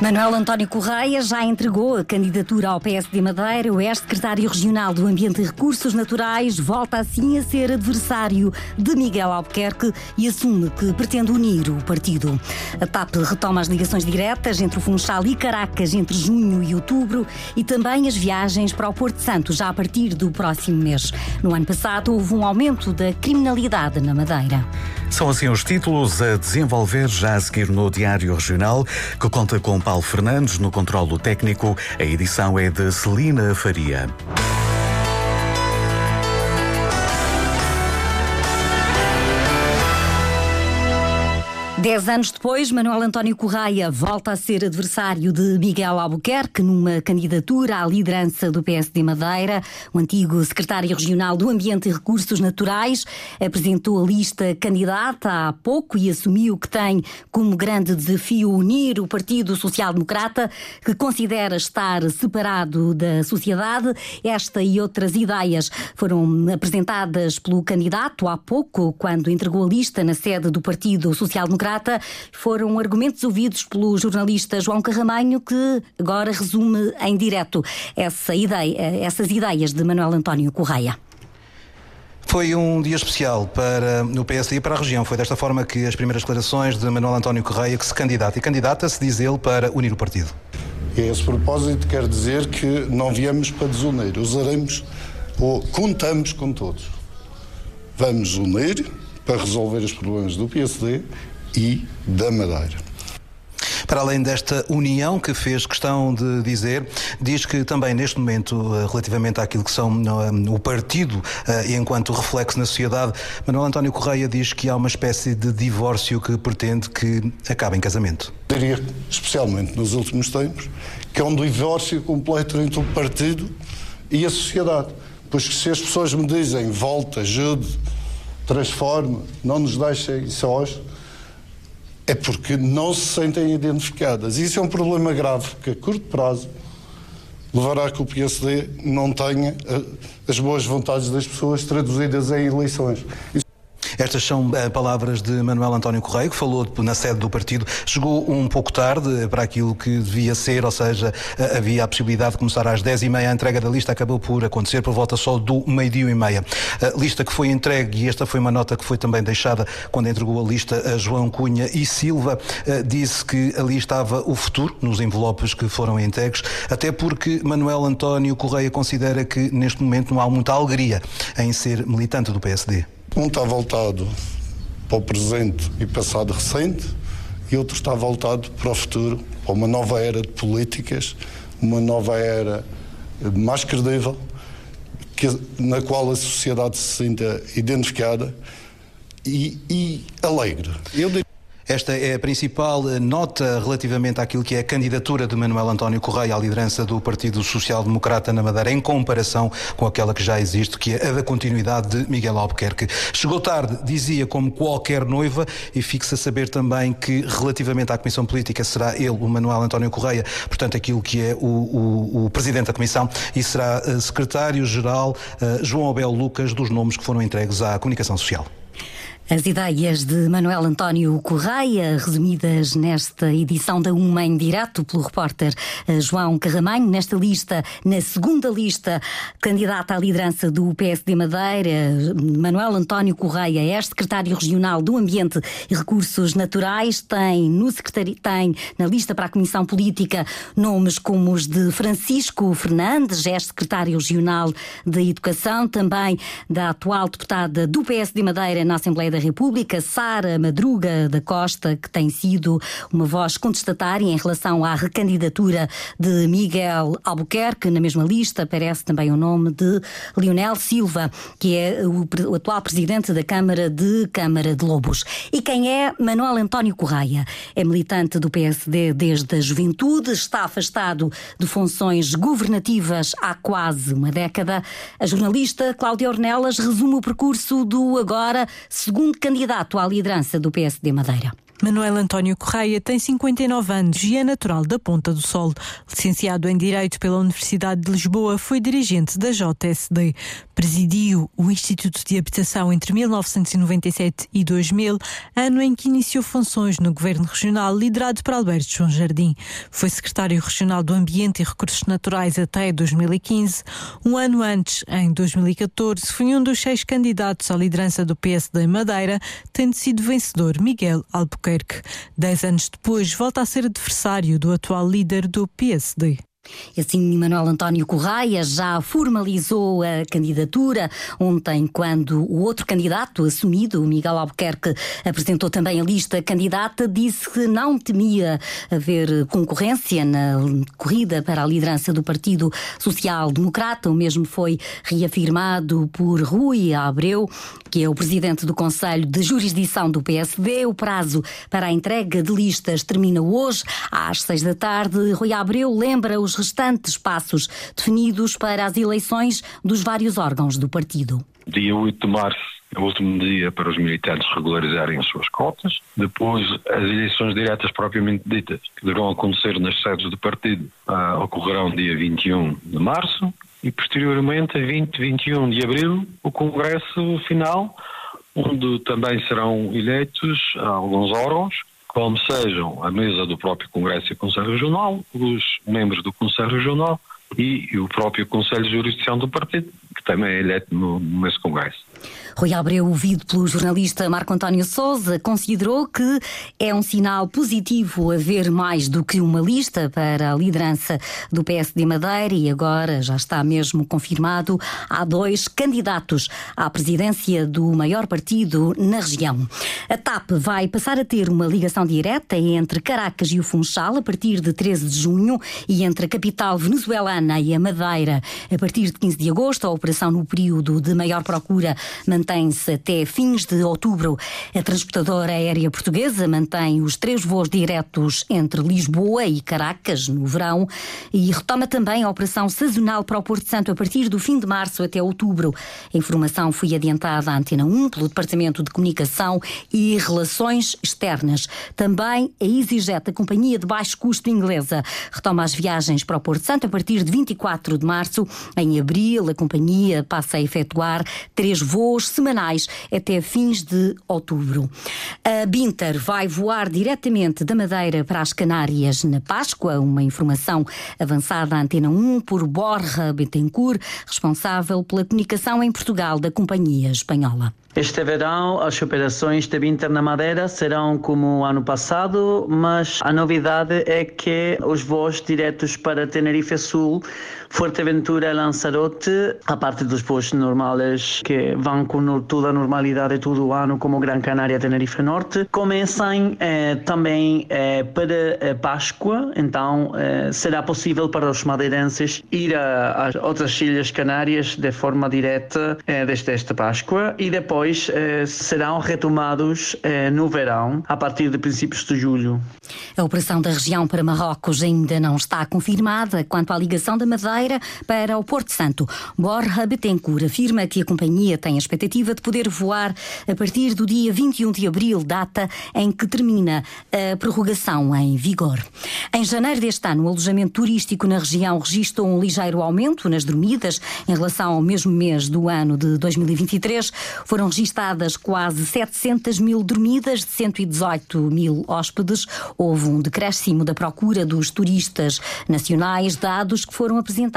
Manuel António Correia já entregou a candidatura ao PSD Madeira. O ex-secretário regional do Ambiente e Recursos Naturais volta assim a ser adversário de Miguel Albuquerque e assume que pretende unir o partido. A TAP retoma as ligações diretas entre o Funchal e Caracas entre junho e outubro e também as viagens para o Porto Santo já a partir do próximo mês. No ano passado houve um aumento da criminalidade na Madeira. São assim os títulos a desenvolver já a seguir no Diário Regional, que conta com Paulo Fernandes no controlo técnico. A edição é de Celina Faria. Dez anos depois, Manuel António Correia volta a ser adversário de Miguel Albuquerque numa candidatura à liderança do PSD Madeira. O antigo secretário regional do Ambiente e Recursos Naturais apresentou a lista candidata há pouco e assumiu que tem como grande desafio unir o Partido Social Democrata, que considera estar separado da sociedade. Esta e outras ideias foram apresentadas pelo candidato há pouco, quando entregou a lista na sede do Partido Social Democrata foram argumentos ouvidos pelo jornalista João Carramanho, que agora resume em direto essa ideia, essas ideias de Manuel António Correia. Foi um dia especial para o PSD e para a região. Foi desta forma que as primeiras declarações de Manuel António Correia, que se candidata e candidata-se, diz ele, para unir o partido. E a esse propósito quer dizer que não viemos para desunir, usaremos ou contamos com todos. Vamos unir para resolver os problemas do PSD e da Madeira. Para além desta união que fez questão de dizer, diz que também neste momento, eh, relativamente àquilo que são eh, o partido eh, enquanto reflexo na sociedade, Manuel António Correia diz que há uma espécie de divórcio que pretende que acabe em casamento. Diria, especialmente nos últimos tempos, que é um divórcio completo entre o partido e a sociedade. Pois que se as pessoas me dizem volta, ajude, transforme, não nos deixem sós, é porque não se sentem identificadas. Isso é um problema grave, que a curto prazo levará a que o PSD não tenha as boas vontades das pessoas traduzidas em eleições. Estas são uh, palavras de Manuel António Correia, que falou na sede do partido. Chegou um pouco tarde para aquilo que devia ser, ou seja, uh, havia a possibilidade de começar às 10h30. A entrega da lista acabou por acontecer por volta só do meio-dia e meia. A lista que foi entregue, e esta foi uma nota que foi também deixada quando entregou a lista a João Cunha e Silva, uh, disse que ali estava o futuro nos envelopes que foram entregues, até porque Manuel António Correia considera que neste momento não há muita alegria em ser militante do PSD. Um está voltado para o presente e passado recente e outro está voltado para o futuro, para uma nova era de políticas, uma nova era mais credível, que, na qual a sociedade se sinta identificada e, e alegre. Eu. Esta é a principal eh, nota relativamente àquilo que é a candidatura de Manuel António Correia à liderança do Partido Social Democrata na Madeira, em comparação com aquela que já existe, que é a da continuidade de Miguel Albuquerque. Chegou tarde, dizia, como qualquer noiva, e fixa a saber também que, relativamente à Comissão Política, será ele, o Manuel António Correia, portanto, aquilo que é o, o, o Presidente da Comissão, e será uh, Secretário-Geral uh, João Abel Lucas, dos nomes que foram entregues à Comunicação Social. As ideias de Manuel António Correia, resumidas nesta edição da Uma em Direto pelo repórter eh, João Carramanho, nesta lista, na segunda lista, candidata à liderança do PSD Madeira, Manuel António Correia, é secretário regional do Ambiente e Recursos Naturais, tem no secretário, tem na lista para a Comissão Política nomes como os de Francisco Fernandes, é secretário regional da Educação, também da atual deputada do PSD Madeira na Assembleia da da República, Sara Madruga da Costa, que tem sido uma voz contestatária em relação à recandidatura de Miguel Albuquerque. Na mesma lista aparece também o nome de Leonel Silva, que é o atual presidente da Câmara de Câmara de Lobos. E quem é Manuel António Correia? É militante do PSD desde a juventude, está afastado de funções governativas há quase uma década. A jornalista Cláudia Ornelas resume o percurso do agora segundo candidato à liderança do PSD Madeira. Manuel António Correia tem 59 anos e é natural da Ponta do Sol. Licenciado em Direito pela Universidade de Lisboa, foi dirigente da JSD. Presidiu o Instituto de Habitação entre 1997 e 2000, ano em que iniciou funções no Governo Regional liderado por Alberto João Jardim. Foi secretário regional do Ambiente e Recursos Naturais até 2015. Um ano antes, em 2014, foi um dos seis candidatos à liderança do PSD em Madeira, tendo sido vencedor Miguel Albuquerque. Albuquerque. Dez anos depois, volta a ser adversário do atual líder do PSD. Assim, Manuel António Correia já formalizou a candidatura ontem, quando o outro candidato assumido, Miguel Albuquerque, apresentou também a lista candidata, disse que não temia haver concorrência na corrida para a liderança do Partido Social Democrata. O mesmo foi reafirmado por Rui Abreu, que é o presidente do Conselho de Jurisdição do PSD. O prazo para a entrega de listas termina hoje, às seis da tarde. Rui Abreu lembra os restantes passos definidos para as eleições dos vários órgãos do partido. Dia 8 de março é o último dia para os militantes regularizarem as suas cotas. Depois, as eleições diretas propriamente ditas, que deverão acontecer nas sedes do partido, uh, ocorrerão dia 21 de março. E, posteriormente, a 20 e 21 de abril, o Congresso final, onde também serão eleitos alguns órgãos como sejam a mesa do próprio Congresso e Conselho Regional, os membros do Conselho Regional e, o próprio Conselho de Jurisdição do Partido, que também é eleito no, nesse Congresso. Rui Abreu, ouvido pelo jornalista Marco António Souza, considerou que é um sinal positivo haver mais do que uma lista para a liderança do PSD Madeira e agora já está mesmo confirmado há dois candidatos à presidência do maior partido na região. A TAP vai passar a ter uma ligação direta entre Caracas e o Funchal a partir de 13 de junho e entre a capital venezuelana e a Madeira a partir de 15 de agosto. A operação no período de maior procura mantém-se até fins de outubro. A transportadora aérea portuguesa mantém os três voos diretos entre Lisboa e Caracas no verão e retoma também a operação sazonal para o Porto Santo a partir do fim de março até outubro. A informação foi adiantada à Antena 1 pelo Departamento de Comunicação e Relações Externas. Também a EasyJet, a companhia de baixo custo inglesa, retoma as viagens para o Porto Santo a partir de 24 de março. Em abril, a companhia passa a efetuar três voos semanais até fins de outubro. A Binter vai voar diretamente da Madeira para as Canárias na Páscoa, uma informação avançada à Antena 1 por Borja Betancourt, responsável pela comunicação em Portugal da companhia espanhola. Este verão, as operações de Binter na Madeira serão como ano passado, mas a novidade é que os voos diretos para Tenerife Sul, Fuerteventura Lanzarote, a parte dos voos normais que vão com toda a normalidade todo o ano, como Gran Canária Tenerife Norte, começam eh, também eh, para eh, Páscoa, então eh, será possível para os madeirenses ir às outras Ilhas Canárias de forma direta eh, desde esta Páscoa e depois eh, serão retomados no verão, a partir de princípios de julho. A operação da região para Marrocos ainda não está confirmada quanto à ligação da Madeira para o Porto Santo. Borja Betancourt afirma que a companhia tem a expectativa de poder voar a partir do dia 21 de abril, data em que termina a prorrogação em vigor. Em janeiro deste ano, o alojamento turístico na região registrou um ligeiro aumento nas dormidas em relação ao mesmo mês do ano de 2023. Foram registadas quase 700 mil dormidas de 118 mil hóspedes. Houve um decréscimo da procura dos turistas nacionais, dados que foram apresentados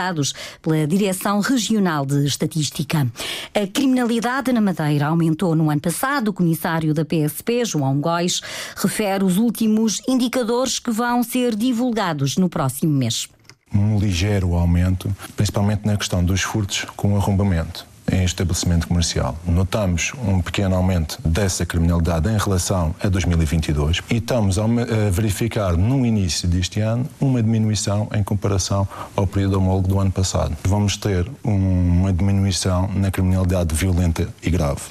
pela Direção Regional de Estatística. A criminalidade na Madeira aumentou no ano passado. O comissário da PSP, João Góis, refere os últimos indicadores que vão ser divulgados no próximo mês. Um ligeiro aumento, principalmente na questão dos furtos com arrombamento em estabelecimento comercial. Notamos um pequeno aumento dessa criminalidade em relação a 2022 e estamos a verificar no início deste ano uma diminuição em comparação ao período homólogo do ano passado. Vamos ter uma diminuição na criminalidade violenta e grave.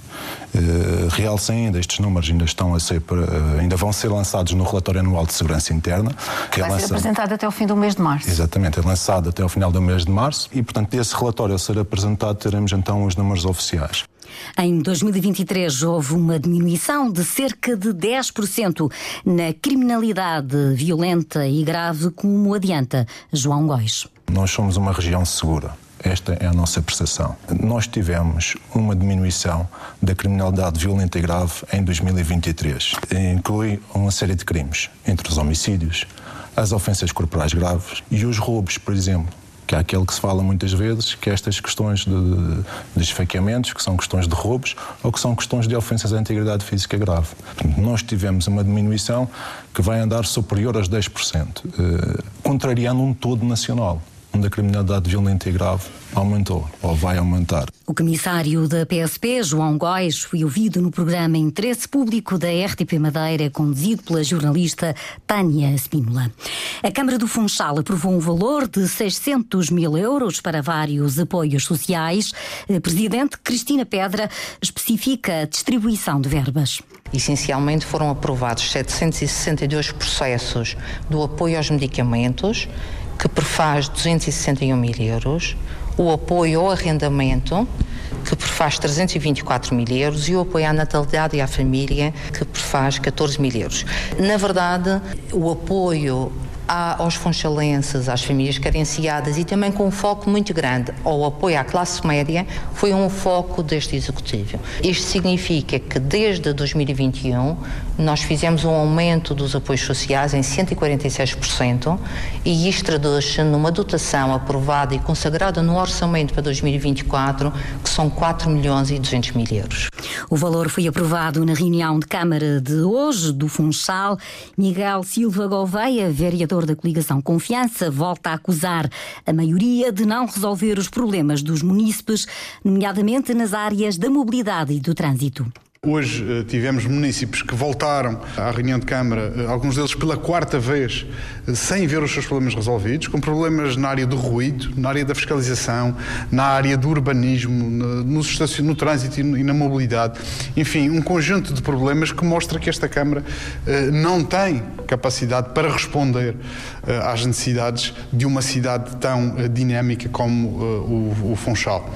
Uh, realça ainda, estes números ainda estão a ser, uh, ainda vão ser lançados no relatório anual de segurança interna. Que Vai é ser apresentado até o fim do mês de março. Exatamente, é lançado até o final do mês de março e, portanto, esse relatório a ser apresentado teremos então os números oficiais. Em 2023 houve uma diminuição de cerca de 10% na criminalidade violenta e grave, como adianta João Góis. Nós somos uma região segura. Esta é a nossa percepção. Nós tivemos uma diminuição da criminalidade violenta e grave em 2023. Inclui uma série de crimes, entre os homicídios, as ofensas corporais graves e os roubos, por exemplo que é aquele que se fala muitas vezes, que é estas questões de, de esfaqueamentos, que são questões de roubos ou que são questões de ofensas à integridade física grave. Nós tivemos uma diminuição que vai andar superior aos 10%, eh, contrariando um todo nacional onde a criminalidade violenta e grave aumentou ou vai aumentar. O comissário da PSP, João Góis, foi ouvido no programa Interesse Público da RTP Madeira, conduzido pela jornalista Tânia Spínola. A Câmara do Funchal aprovou um valor de 600 mil euros para vários apoios sociais. A Presidente Cristina Pedra especifica a distribuição de verbas. Essencialmente foram aprovados 762 processos do apoio aos medicamentos, que prefaz 261 mil euros, o apoio ao arrendamento, que prefaz 324 mil euros, e o apoio à natalidade e à família, que prefaz 14 mil euros. Na verdade, o apoio aos funchalenses, às famílias carenciadas e também com um foco muito grande ao apoio à classe média, foi um foco deste Executivo. Isto significa que desde 2021 nós fizemos um aumento dos apoios sociais em 146% e isto traduz-se numa dotação aprovada e consagrada no orçamento para 2024, que são 4 milhões e 200 mil euros. O valor foi aprovado na reunião de Câmara de hoje do Funchal. Miguel Silva Gouveia, vereador da coligação Confiança, volta a acusar a maioria de não resolver os problemas dos munícipes, nomeadamente nas áreas da mobilidade e do trânsito. Hoje uh, tivemos municípios que voltaram à reunião de Câmara, uh, alguns deles pela quarta vez, uh, sem ver os seus problemas resolvidos, com problemas na área do ruído, na área da fiscalização, na área do urbanismo, no, no, trânsito e, na mobilidade. Enfim, um conjunto de problemas que mostra que esta Câmara não tem capacidade para responder às necessidades de uma cidade tão dinâmica como o Funchal.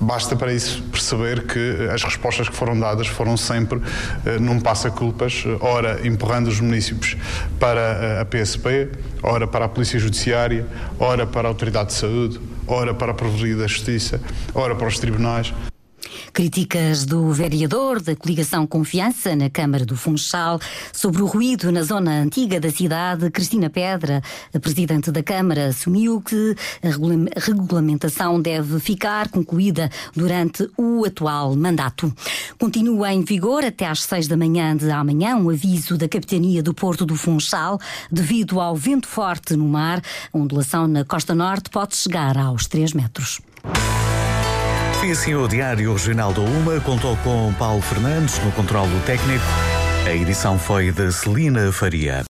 Basta para isso perceber que as respostas que foram dadas foram sempre eh, num passa-culpas, ora empurrando os municípios para eh, a PSP, ora para a Polícia Judiciária, ora para a Autoridade de Saúde, ora para a Provedoria da Justiça, ora para os tribunais. Críticas do vereador da coligação Confiança na Câmara do Funchal sobre o ruído na zona antiga da cidade. Cristina Pedra, a presidente da Câmara, assumiu que a regulamentação deve ficar concluída durante o atual mandato. Continua em vigor até às seis da manhã de amanhã um aviso da Capitania do Porto do Funchal devido ao vento forte no mar. A ondulação na costa norte pode chegar aos 3 metros. Foi assim o Diário Regional da UMA, contou com Paulo Fernandes no controlo técnico. A edição foi de Celina Faria.